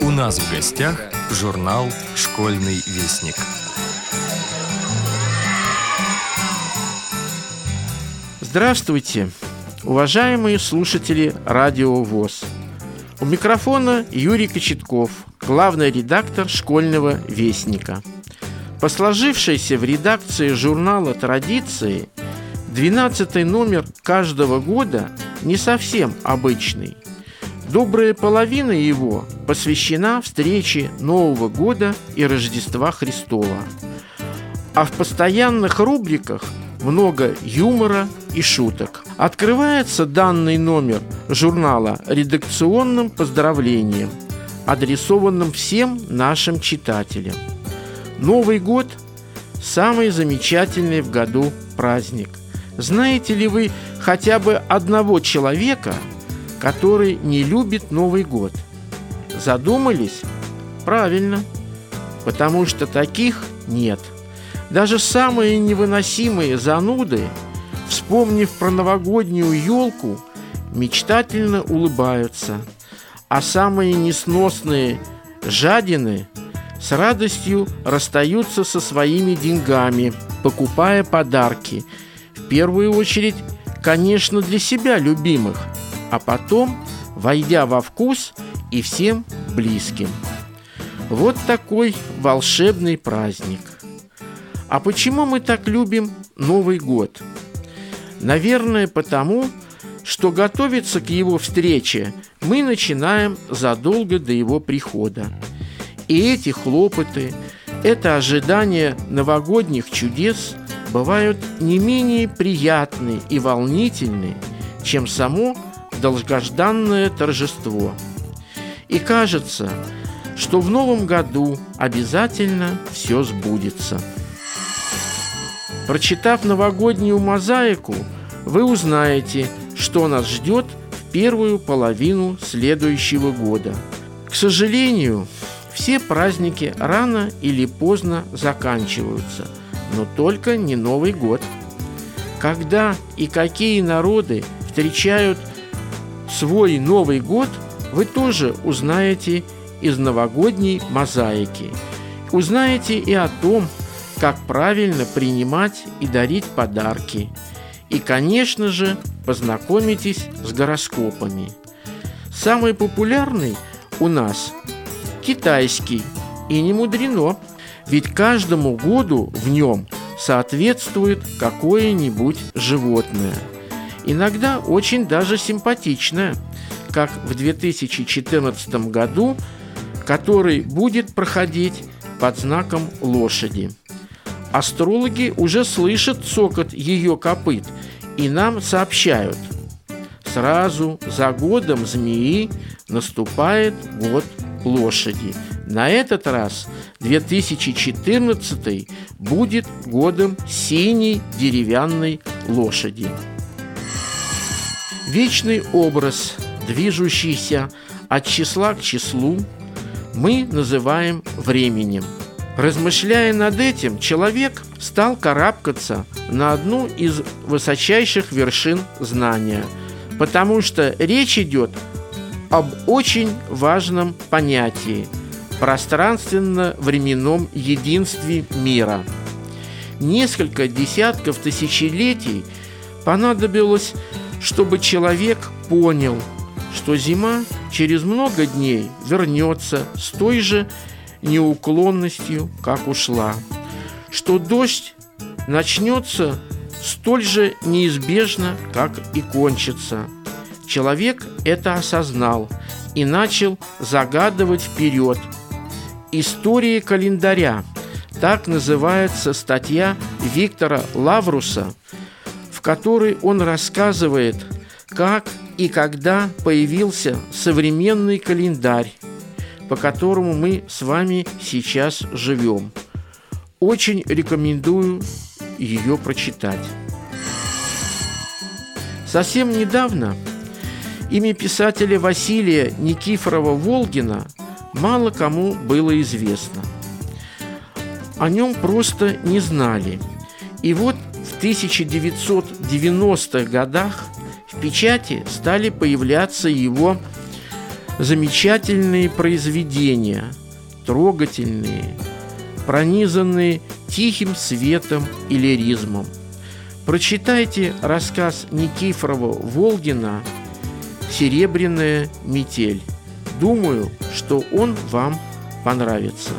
У нас в гостях журнал «Школьный вестник». Здравствуйте, уважаемые слушатели Радио ВОЗ. У микрофона Юрий Кочетков, главный редактор «Школьного вестника». По сложившейся в редакции журнала традиции, 12 номер каждого года не совсем обычный. Добрая половина его посвящена встрече Нового года и Рождества Христова. А в постоянных рубриках много юмора и шуток. Открывается данный номер журнала редакционным поздравлением, адресованным всем нашим читателям. Новый год – самый замечательный в году праздник. Знаете ли вы хотя бы одного человека, который не любит Новый год? Задумались? Правильно, потому что таких нет. Даже самые невыносимые зануды, вспомнив про новогоднюю елку, мечтательно улыбаются, а самые несносные жадины – с радостью расстаются со своими деньгами, покупая подарки. В первую очередь, конечно, для себя любимых, а потом, войдя во вкус и всем близким. Вот такой волшебный праздник. А почему мы так любим Новый год? Наверное, потому, что готовиться к его встрече мы начинаем задолго до его прихода – и эти хлопоты, это ожидание новогодних чудес бывают не менее приятны и волнительны, чем само долгожданное торжество. И кажется, что в новом году обязательно все сбудется. Прочитав новогоднюю мозаику, вы узнаете, что нас ждет в первую половину следующего года. К сожалению, все праздники рано или поздно заканчиваются, но только не Новый год. Когда и какие народы встречают свой Новый год, вы тоже узнаете из новогодней мозаики. Узнаете и о том, как правильно принимать и дарить подарки. И, конечно же, познакомитесь с гороскопами. Самый популярный у нас китайский. И не мудрено, ведь каждому году в нем соответствует какое-нибудь животное. Иногда очень даже симпатичное, как в 2014 году, который будет проходить под знаком лошади. Астрологи уже слышат цокот ее копыт и нам сообщают – Сразу за годом змеи наступает год лошади. На этот раз 2014 будет годом синей деревянной лошади. Вечный образ, движущийся от числа к числу, мы называем временем. Размышляя над этим, человек стал карабкаться на одну из высочайших вершин знания, потому что речь идет об очень важном понятии – пространственно-временном единстве мира. Несколько десятков тысячелетий понадобилось, чтобы человек понял, что зима через много дней вернется с той же неуклонностью, как ушла, что дождь начнется столь же неизбежно, как и кончится – Человек это осознал и начал загадывать вперед. История календаря. Так называется статья Виктора Лавруса, которой он рассказывает, как и когда появился современный календарь, по которому мы с вами сейчас живем. Очень рекомендую ее прочитать. Совсем недавно Имя писателя Василия Никифорова-Волгина мало кому было известно. О нем просто не знали. И вот в 1990-х годах в печати стали появляться его замечательные произведения, трогательные, пронизанные тихим светом и лиризмом. Прочитайте рассказ Никифорова Волгина «Серебряная метель». Думаю, что он вам понравится.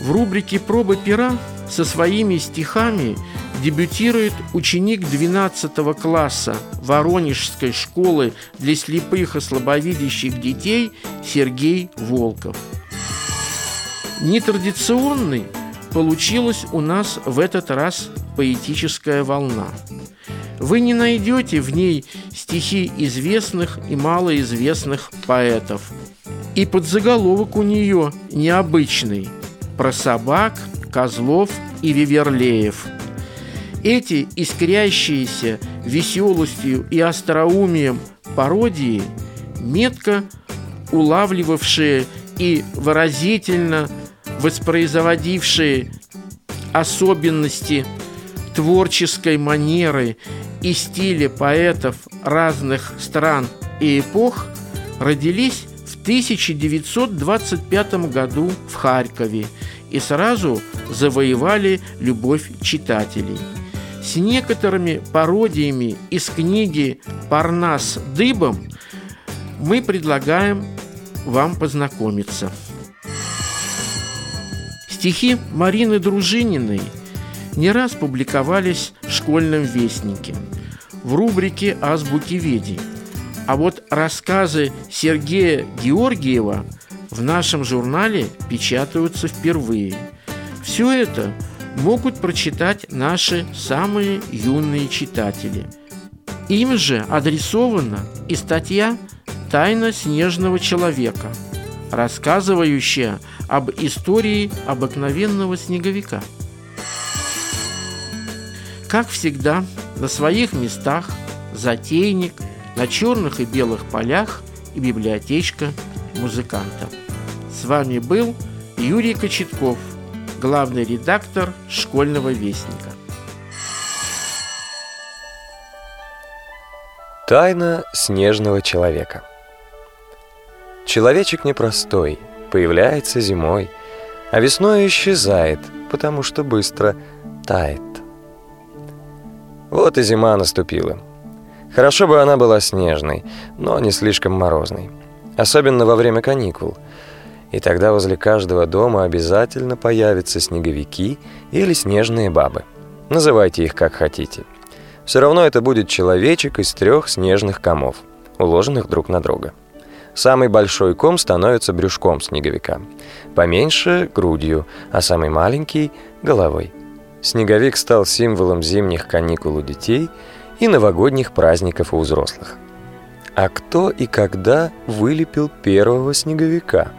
В рубрике «Пробы пера» со своими стихами дебютирует ученик 12 класса Воронежской школы для слепых и слабовидящих детей Сергей Волков. Нетрадиционный получилась у нас в этот раз поэтическая волна. Вы не найдете в ней стихи известных и малоизвестных поэтов. И подзаголовок у нее необычный – про собак, козлов и виверлеев. Эти искрящиеся веселостью и остроумием пародии, метко улавливавшие и выразительно воспроизводившие особенности творческой манеры и стиля поэтов разных стран и эпох, родились в 1925 году в Харькове и сразу завоевали любовь читателей. С некоторыми пародиями из книги «Парнас дыбом» мы предлагаем вам познакомиться. Стихи Марины Дружининой не раз публиковались в школьном вестнике в рубрике «Азбуки Веди». А вот рассказы Сергея Георгиева в нашем журнале печатаются впервые. Все это могут прочитать наши самые юные читатели. Им же адресована и статья «Тайна снежного человека», рассказывающая об истории обыкновенного снеговика. Как всегда, на своих местах затейник на черных и белых полях и библиотечка музыканта. С вами был Юрий Кочетков, главный редактор «Школьного вестника». Тайна снежного человека Человечек непростой – появляется зимой, а весной исчезает, потому что быстро тает. Вот и зима наступила. Хорошо бы она была снежной, но не слишком морозной. Особенно во время каникул. И тогда возле каждого дома обязательно появятся снеговики или снежные бабы. Называйте их как хотите. Все равно это будет человечек из трех снежных комов, уложенных друг на друга. Самый большой ком становится брюшком снеговика, поменьше – грудью, а самый маленький – головой. Снеговик стал символом зимних каникул у детей и новогодних праздников у взрослых. А кто и когда вылепил первого снеговика?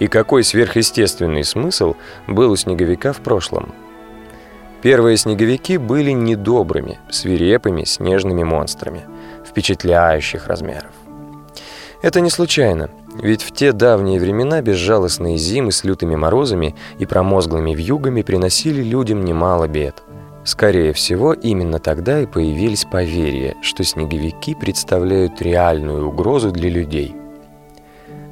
И какой сверхъестественный смысл был у снеговика в прошлом? Первые снеговики были недобрыми, свирепыми снежными монстрами, впечатляющих размеров. Это не случайно, ведь в те давние времена безжалостные зимы с лютыми морозами и промозглыми вьюгами приносили людям немало бед. Скорее всего, именно тогда и появились поверья, что снеговики представляют реальную угрозу для людей.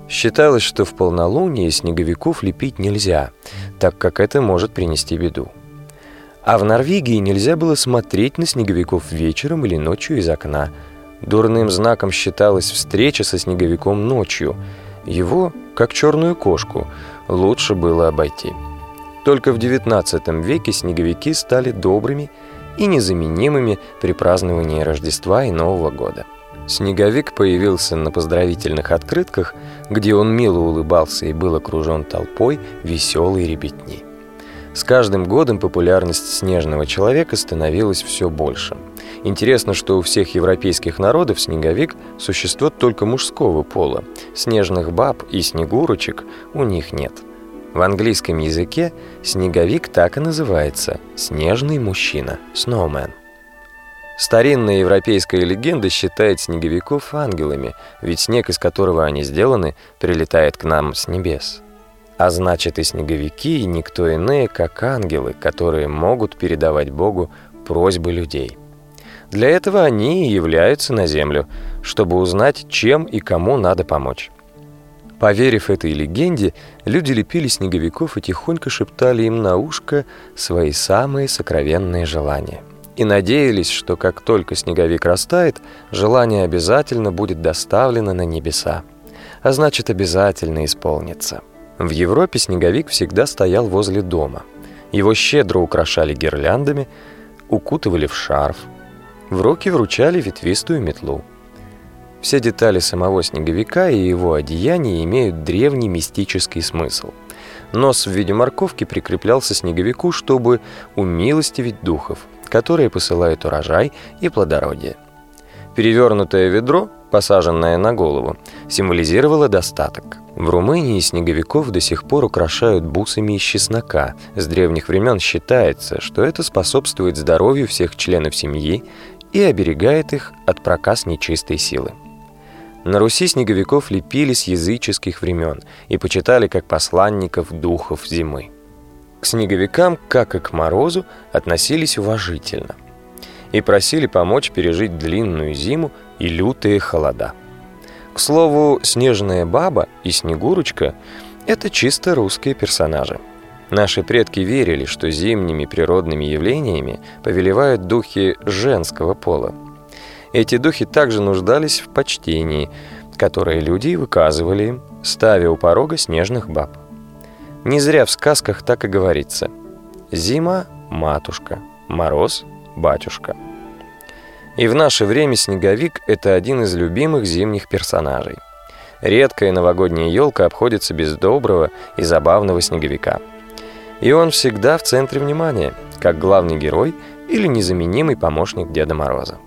Считалось, что в полнолуние снеговиков лепить нельзя, так как это может принести беду. А в Норвегии нельзя было смотреть на снеговиков вечером или ночью из окна – Дурным знаком считалась встреча со снеговиком ночью. Его, как черную кошку, лучше было обойти. Только в XIX веке снеговики стали добрыми и незаменимыми при праздновании Рождества и Нового года. Снеговик появился на поздравительных открытках, где он мило улыбался и был окружен толпой веселой ребятни. С каждым годом популярность снежного человека становилась все больше. Интересно, что у всех европейских народов снеговик – существо только мужского пола. Снежных баб и снегурочек у них нет. В английском языке снеговик так и называется – снежный мужчина – snowman. Старинная европейская легенда считает снеговиков ангелами, ведь снег, из которого они сделаны, прилетает к нам с небес. А значит и снеговики, и никто иные, как ангелы, которые могут передавать Богу просьбы людей. Для этого они и являются на Землю, чтобы узнать, чем и кому надо помочь. Поверив этой легенде, люди лепили снеговиков и тихонько шептали им на ушко свои самые сокровенные желания. И надеялись, что как только снеговик растает, желание обязательно будет доставлено на небеса. А значит, обязательно исполнится. В Европе снеговик всегда стоял возле дома. Его щедро украшали гирляндами, укутывали в шарф, в руки вручали ветвистую метлу. Все детали самого снеговика и его одеяния имеют древний мистический смысл. Нос в виде морковки прикреплялся снеговику, чтобы умилостивить духов, которые посылают урожай и плодородие. Перевернутое ведро, посаженное на голову, символизировало достаток. В Румынии снеговиков до сих пор украшают бусами из чеснока. С древних времен считается, что это способствует здоровью всех членов семьи и оберегает их от проказ нечистой силы. На Руси снеговиков лепили с языческих времен и почитали как посланников духов зимы. К снеговикам, как и к морозу, относились уважительно и просили помочь пережить длинную зиму и лютые холода. К слову, Снежная баба и Снегурочка – это чисто русские персонажи. Наши предки верили, что зимними природными явлениями повелевают духи женского пола – эти духи также нуждались в почтении, которое люди выказывали ставя у порога снежных баб. Не зря в сказках так и говорится. Зима – матушка, мороз – батюшка. И в наше время снеговик – это один из любимых зимних персонажей. Редкая новогодняя елка обходится без доброго и забавного снеговика. И он всегда в центре внимания, как главный герой или незаменимый помощник Деда Мороза.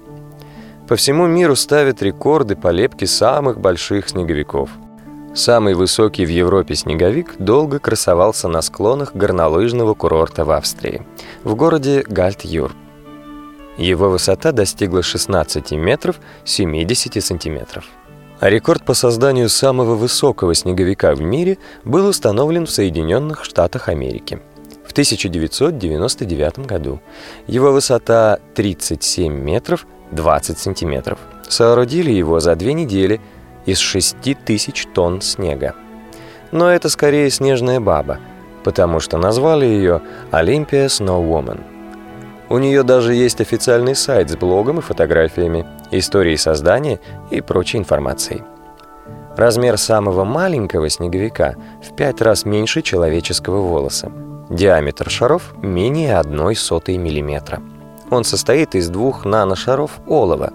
По всему миру ставят рекорды по лепке самых больших снеговиков. Самый высокий в Европе снеговик долго красовался на склонах горнолыжного курорта в Австрии, в городе Гальт-Юр. Его высота достигла 16 метров 70 сантиметров. А рекорд по созданию самого высокого снеговика в мире был установлен в Соединенных Штатах Америки в 1999 году. Его высота 37 метров 20 сантиметров. Соорудили его за две недели из 6 тысяч тонн снега. Но это скорее снежная баба, потому что назвали ее Snow Woman. У нее даже есть официальный сайт с блогом и фотографиями, историей создания и прочей информацией. Размер самого маленького снеговика в пять раз меньше человеческого волоса. Диаметр шаров менее одной сотой миллиметра. Он состоит из двух наношаров олова.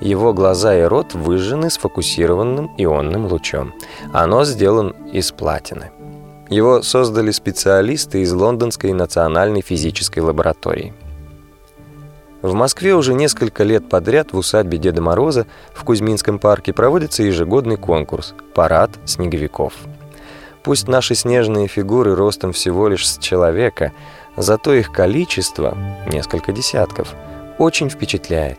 Его глаза и рот выжжены сфокусированным ионным лучом. Оно сделан из платины. Его создали специалисты из Лондонской национальной физической лаборатории. В Москве уже несколько лет подряд в усадьбе Деда Мороза в Кузьминском парке проводится ежегодный конкурс «Парад снеговиков». Пусть наши снежные фигуры ростом всего лишь с человека – Зато их количество, несколько десятков, очень впечатляет.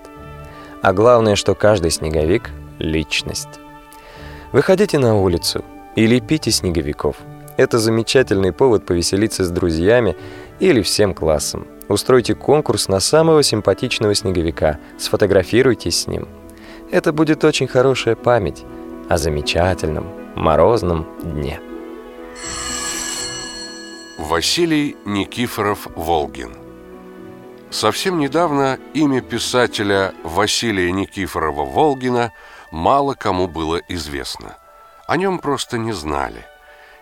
А главное, что каждый снеговик — личность. Выходите на улицу и лепите снеговиков. Это замечательный повод повеселиться с друзьями или всем классом. Устройте конкурс на самого симпатичного снеговика, сфотографируйтесь с ним. Это будет очень хорошая память о замечательном морозном дне. Василий Никифоров-Волгин Совсем недавно имя писателя Василия Никифорова-Волгина мало кому было известно. О нем просто не знали.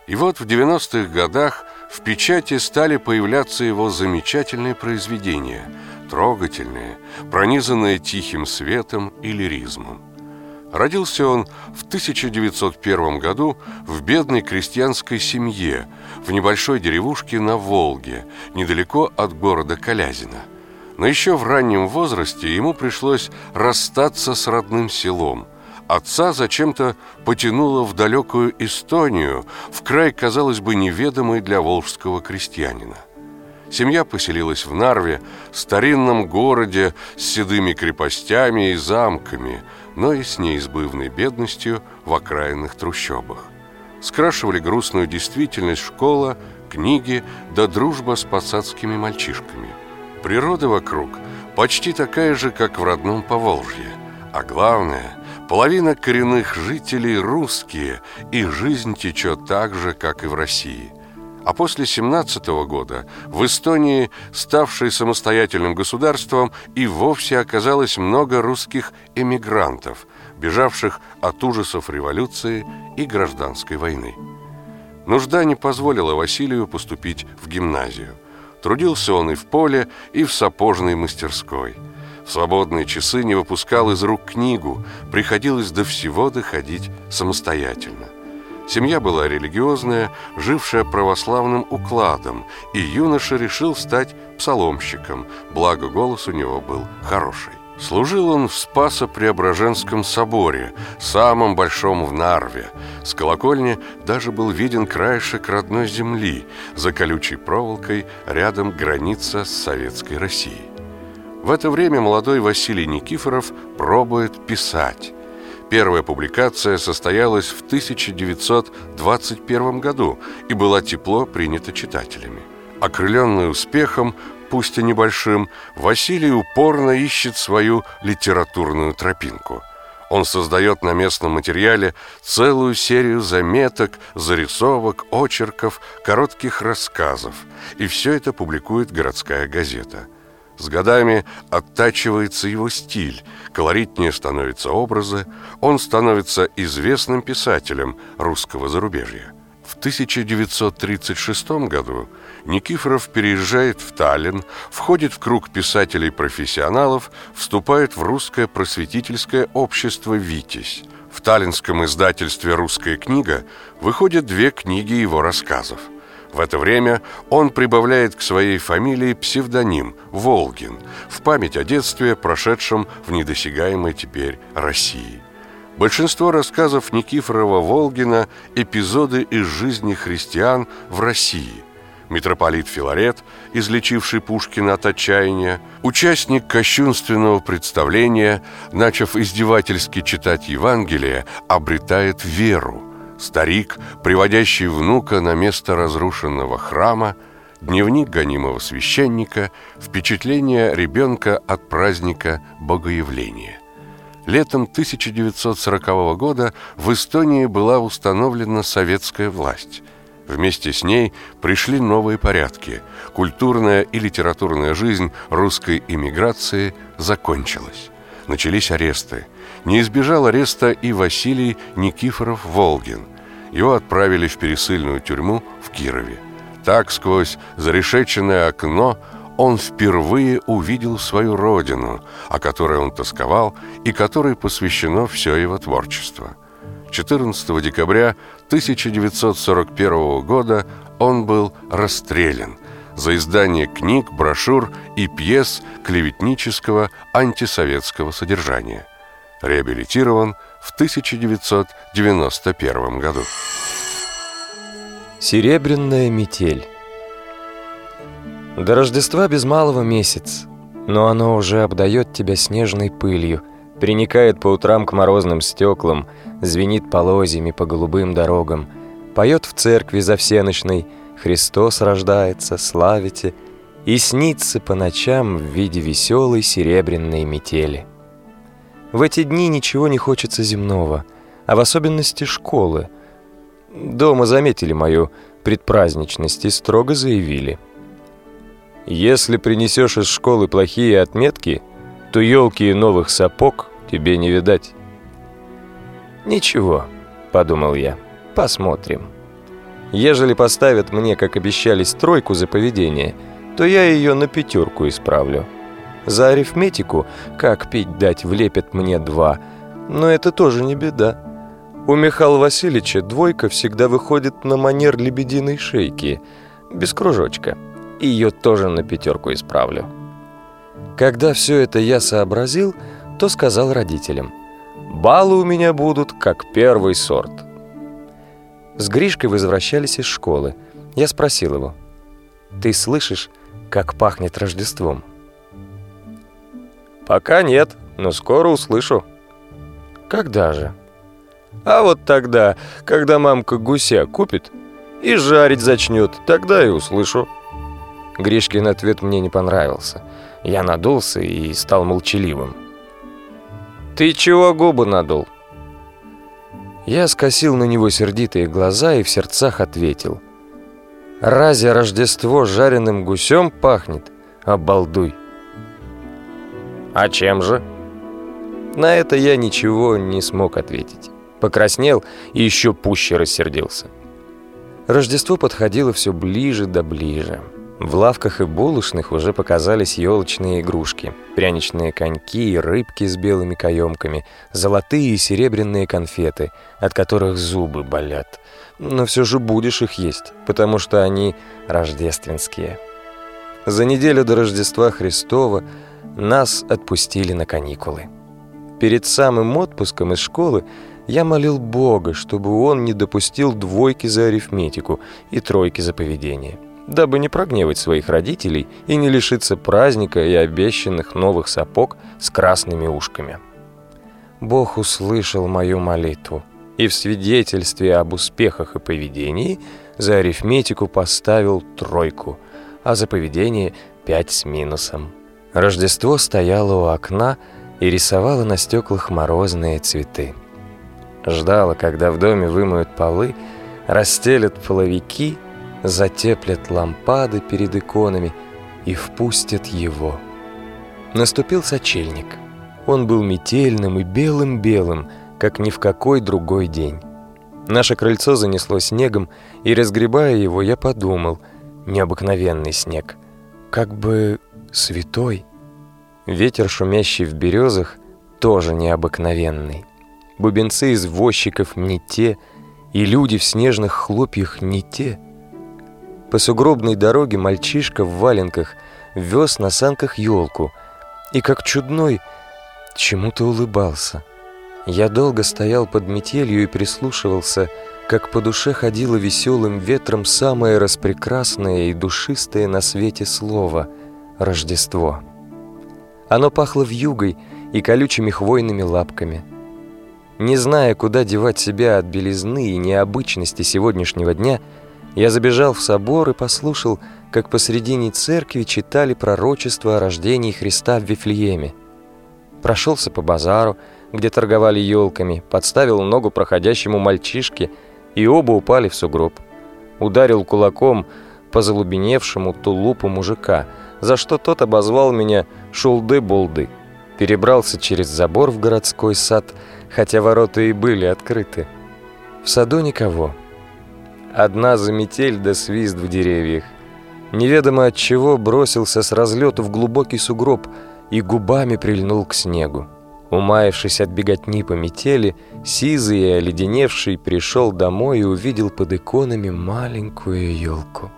И вот в 90-х годах в печати стали появляться его замечательные произведения, трогательные, пронизанные тихим светом и лиризмом. Родился он в 1901 году в бедной крестьянской семье в небольшой деревушке на Волге, недалеко от города Калязина. Но еще в раннем возрасте ему пришлось расстаться с родным селом. Отца зачем-то потянуло в далекую Эстонию, в край, казалось бы, неведомый для волжского крестьянина. Семья поселилась в Нарве, старинном городе с седыми крепостями и замками – но и с неизбывной бедностью в окраинных трущобах. Скрашивали грустную действительность школа, книги да дружба с посадскими мальчишками. Природа вокруг почти такая же, как в родном Поволжье. А главное, половина коренных жителей русские, и жизнь течет так же, как и в России. А после 17 года в Эстонии, ставшей самостоятельным государством, и вовсе оказалось много русских эмигрантов, бежавших от ужасов революции и гражданской войны. Нужда не позволила Василию поступить в гимназию. Трудился он и в поле, и в сапожной мастерской. В свободные часы не выпускал из рук книгу, приходилось до всего доходить самостоятельно. Семья была религиозная, жившая православным укладом, и юноша решил стать псаломщиком, благо голос у него был хороший. Служил он в Спасо-Преображенском соборе, самом большом в Нарве. С колокольни даже был виден краешек родной земли, за колючей проволокой рядом граница с Советской Россией. В это время молодой Василий Никифоров пробует писать. Первая публикация состоялась в 1921 году и была тепло принята читателями. Окрыленный успехом, пусть и небольшим, Василий упорно ищет свою литературную тропинку. Он создает на местном материале целую серию заметок, зарисовок, очерков, коротких рассказов. И все это публикует городская газета. С годами оттачивается его стиль, колоритнее становятся образы, он становится известным писателем русского зарубежья. В 1936 году Никифоров переезжает в Таллин, входит в круг писателей-профессионалов, вступает в русское просветительское общество «Витязь». В таллинском издательстве «Русская книга» выходят две книги его рассказов. В это время он прибавляет к своей фамилии псевдоним Волгин в память о детстве, прошедшем в недосягаемой теперь России. Большинство рассказов Никифорова-Волгина – эпизоды из жизни христиан в России – митрополит Филарет, излечивший Пушкина от отчаяния, участник кощунственного представления, начав издевательски читать Евангелие, обретает веру, старик, приводящий внука на место разрушенного храма, дневник гонимого священника, впечатление ребенка от праздника Богоявления. Летом 1940 года в Эстонии была установлена советская власть – Вместе с ней пришли новые порядки. Культурная и литературная жизнь русской иммиграции закончилась. Начались аресты. Не избежал ареста и Василий Никифоров-Волгин. Его отправили в пересыльную тюрьму в Кирове. Так, сквозь зарешеченное окно, он впервые увидел свою родину, о которой он тосковал и которой посвящено все его творчество – 14 декабря 1941 года он был расстрелян за издание книг, брошюр и пьес клеветнического антисоветского содержания. Реабилитирован в 1991 году. Серебряная метель До Рождества без малого месяц, но оно уже обдает тебя снежной пылью – приникает по утрам к морозным стеклам, звенит полозьями по голубым дорогам, поет в церкви за всеночной «Христос рождается, славите», и снится по ночам в виде веселой серебряной метели. В эти дни ничего не хочется земного, а в особенности школы. Дома заметили мою предпраздничность и строго заявили. «Если принесешь из школы плохие отметки, то елки и новых сапог тебе не видать». «Ничего», — подумал я, — «посмотрим». Ежели поставят мне, как обещались, тройку за поведение, то я ее на пятерку исправлю. За арифметику, как пить дать, влепят мне два, но это тоже не беда. У Михаила Васильевича двойка всегда выходит на манер лебединой шейки, без кружочка. Ее тоже на пятерку исправлю. Когда все это я сообразил, то сказал родителям. «Баллы у меня будут как первый сорт». С Гришкой возвращались из школы. Я спросил его. «Ты слышишь, как пахнет Рождеством?» «Пока нет, но скоро услышу». «Когда же?» «А вот тогда, когда мамка гуся купит и жарить зачнет, тогда и услышу». Гришкин ответ мне не понравился – Я надулся и стал молчаливым. «Ты чего губы надул?» Я скосил на него сердитые глаза и в сердцах ответил. «Разве Рождество жареным гусем пахнет? Обалдуй!» «А чем же?» На это я ничего не смог ответить. Покраснел и еще пуще рассердился. Рождество подходило все ближе да ближе. В лавках и булочных уже показались елочные игрушки, пряничные коньки и рыбки с белыми каемками, золотые и серебряные конфеты, от которых зубы болят. Но все же будешь их есть, потому что они рождественские. За неделю до Рождества Христова нас отпустили на каникулы. Перед самым отпуском из школы я молил Бога, чтобы он не допустил двойки за арифметику и тройки за поведение дабы не прогневать своих родителей и не лишиться праздника и обещанных новых сапог с красными ушками. Бог услышал мою молитву и в свидетельстве об успехах и поведении за арифметику поставил тройку, а за поведение пять с минусом. Рождество стояло у окна и рисовало на стеклах морозные цветы. Ждала, когда в доме вымоют полы, расстелят половики – затеплят лампады перед иконами и впустят его. Наступил сочельник. Он был метельным и белым-белым, как ни в какой другой день. Наше крыльцо занесло снегом, и, разгребая его, я подумал, необыкновенный снег, как бы святой. Ветер, шумящий в березах, тоже необыкновенный. Бубенцы извозчиков не те, и люди в снежных хлопьях не те — по сугробной дороге мальчишка в валенках вез на санках елку и, как чудной, чему-то улыбался. Я долго стоял под метелью и прислушивался, как по душе ходило веселым ветром самое распрекрасное и душистое на свете слово — Рождество. Оно пахло вьюгой и колючими хвойными лапками. Не зная, куда девать себя от белизны и необычности сегодняшнего дня — я забежал в собор и послушал, как посредине церкви читали пророчество о рождении Христа в Вифлееме. Прошелся по базару, где торговали елками, подставил ногу проходящему мальчишке, и оба упали в сугроб. Ударил кулаком по залубеневшему тулупу мужика, за что тот обозвал меня «шулды-булды». Перебрался через забор в городской сад, хотя ворота и были открыты. В саду никого. Одна заметель да свист в деревьях. Неведомо от чего бросился с разлету в глубокий сугроб и губами прильнул к снегу. Умаявшись от беготни по метели, сизый и оледеневший пришел домой и увидел под иконами маленькую елку.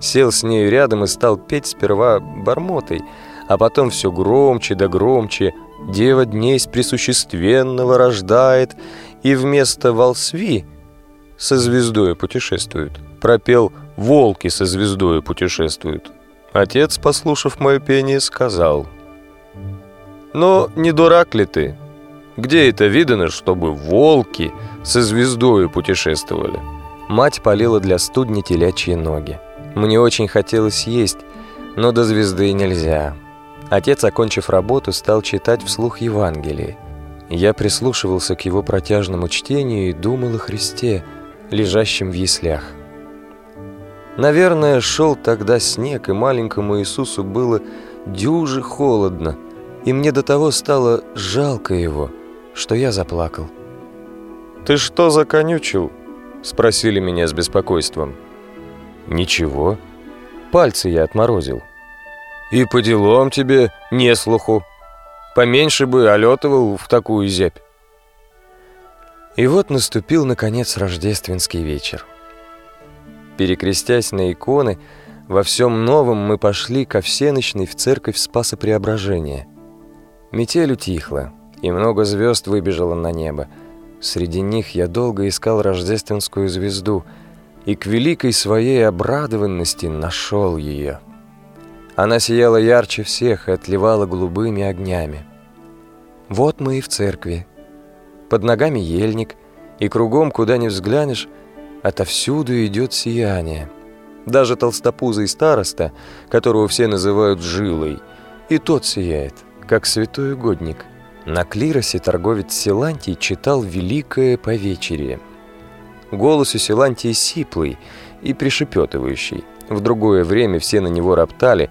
Сел с нею рядом и стал петь сперва бормотой, а потом все громче да громче «Дева днесь присущественного рождает», и вместо «волсви» со звездой путешествуют. Пропел «Волки со звездой путешествуют». Отец, послушав мое пение, сказал «Но не дурак ли ты? Где это видано, чтобы волки со звездой путешествовали?» Мать полила для студни телячьи ноги. Мне очень хотелось есть, но до звезды нельзя. Отец, окончив работу, стал читать вслух Евангелие. Я прислушивался к его протяжному чтению и думал о Христе – лежащим в яслях. Наверное, шел тогда снег, и маленькому Иисусу было дюже холодно, и мне до того стало жалко его, что я заплакал. «Ты что законючил?» — спросили меня с беспокойством. «Ничего. Пальцы я отморозил». «И по делам тебе не слуху. Поменьше бы олетывал в такую зябь». И вот наступил, наконец, рождественский вечер. Перекрестясь на иконы, во всем новом мы пошли ко всеночной в церковь Спаса Преображения. Метель утихла, и много звезд выбежало на небо. Среди них я долго искал рождественскую звезду, и к великой своей обрадованности нашел ее. Она сияла ярче всех и отливала голубыми огнями. Вот мы и в церкви, под ногами ельник, и кругом, куда ни взглянешь, отовсюду идет сияние. Даже толстопузый староста, которого все называют жилой, И тот сияет, как святой угодник. На клиросе торговец Силантий читал «Великое повечерие». Голос у Силантии сиплый и пришепетывающий. В другое время все на него роптали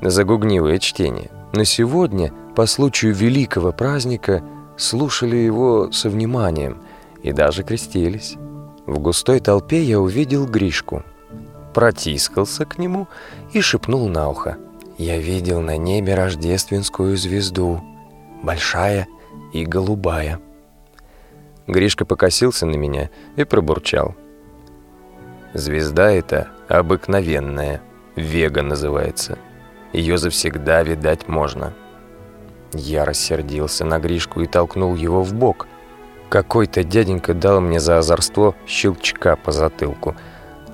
за гугнивое чтение. Но сегодня, по случаю великого праздника, слушали его со вниманием и даже крестились. В густой толпе я увидел Гришку. Протискался к нему и шепнул на ухо. «Я видел на небе рождественскую звезду, большая и голубая». Гришка покосился на меня и пробурчал. «Звезда эта обыкновенная, Вега называется. Ее завсегда видать можно». Я рассердился на Гришку и толкнул его в бок. Какой-то дяденька дал мне за озорство щелчка по затылку,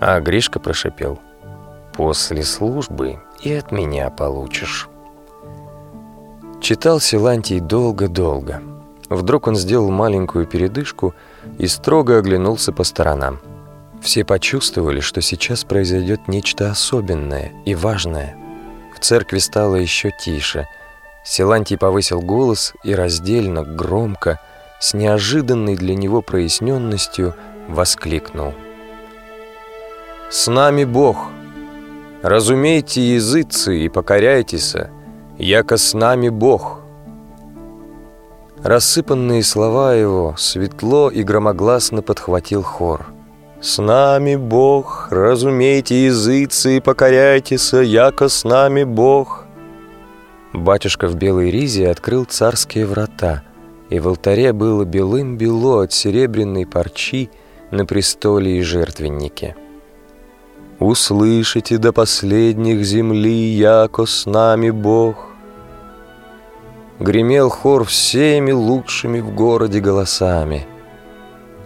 а Гришка прошипел. «После службы и от меня получишь». Читал Силантий долго-долго. Вдруг он сделал маленькую передышку и строго оглянулся по сторонам. Все почувствовали, что сейчас произойдет нечто особенное и важное. В церкви стало еще тише. Силантий повысил голос и раздельно, громко, с неожиданной для него проясненностью воскликнул. «С нами Бог! Разумейте языцы и покоряйтесь, яко с нами Бог!» Рассыпанные слова его светло и громогласно подхватил хор. «С нами Бог, разумейте языцы и покоряйтесь, яко с нами Бог!» Батюшка в белой ризе открыл царские врата, и в алтаре было белым-бело от серебряной парчи на престоле и жертвеннике. «Услышите до последних земли, яко с нами Бог!» гремел хор всеми лучшими в городе голосами.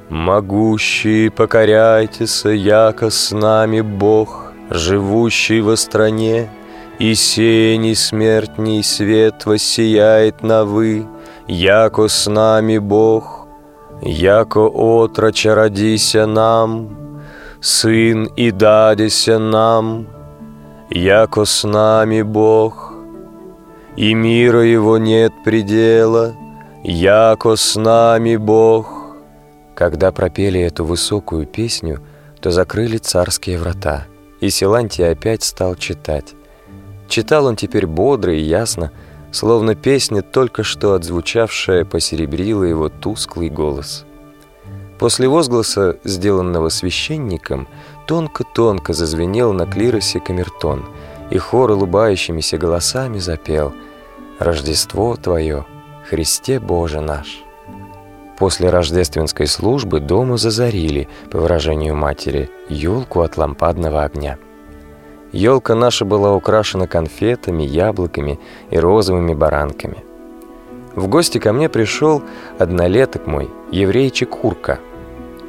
«Могущие, покоряйтесь, яко с нами Бог, живущий во стране, и сей смертний свет воссияет на вы, яко с нами Бог, яко отроча родися нам, сын и дадися нам, яко с нами Бог, и мира его нет предела, яко с нами Бог». Когда пропели эту высокую песню, то закрыли царские врата, и Силантий опять стал читать. Читал он теперь бодро и ясно, словно песня, только что отзвучавшая, посеребрила его тусклый голос. После возгласа, сделанного священником, тонко-тонко зазвенел на клиросе камертон, и хор улыбающимися голосами запел — Рождество Твое, Христе Боже наш. После рождественской службы дома зазарили, по выражению матери, елку от лампадного огня. Елка наша была украшена конфетами, яблоками и розовыми баранками. В гости ко мне пришел однолеток мой, еврейчик Курка.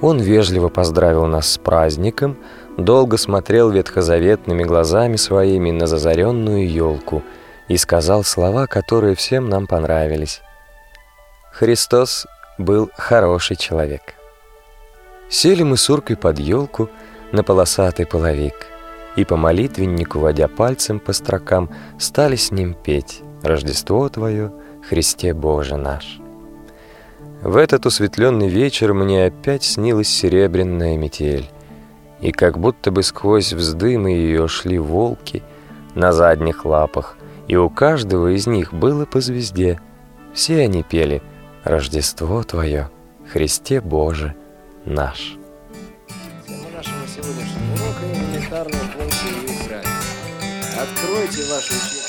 Он вежливо поздравил нас с праздником, долго смотрел ветхозаветными глазами своими на зазаренную елку – и сказал слова, которые всем нам понравились. Христос был хороший человек. Сели мы с Уркой под елку на полосатый половик и по молитвеннику, водя пальцем по строкам, стали с ним петь «Рождество Твое, Христе Боже наш». В этот усветленный вечер мне опять снилась серебряная метель, и как будто бы сквозь вздымы ее шли волки на задних лапах, и у каждого из них было по звезде. Все они пели «Рождество Твое, Христе Боже наш». Тема нашего сегодняшнего урока. Откройте ваши.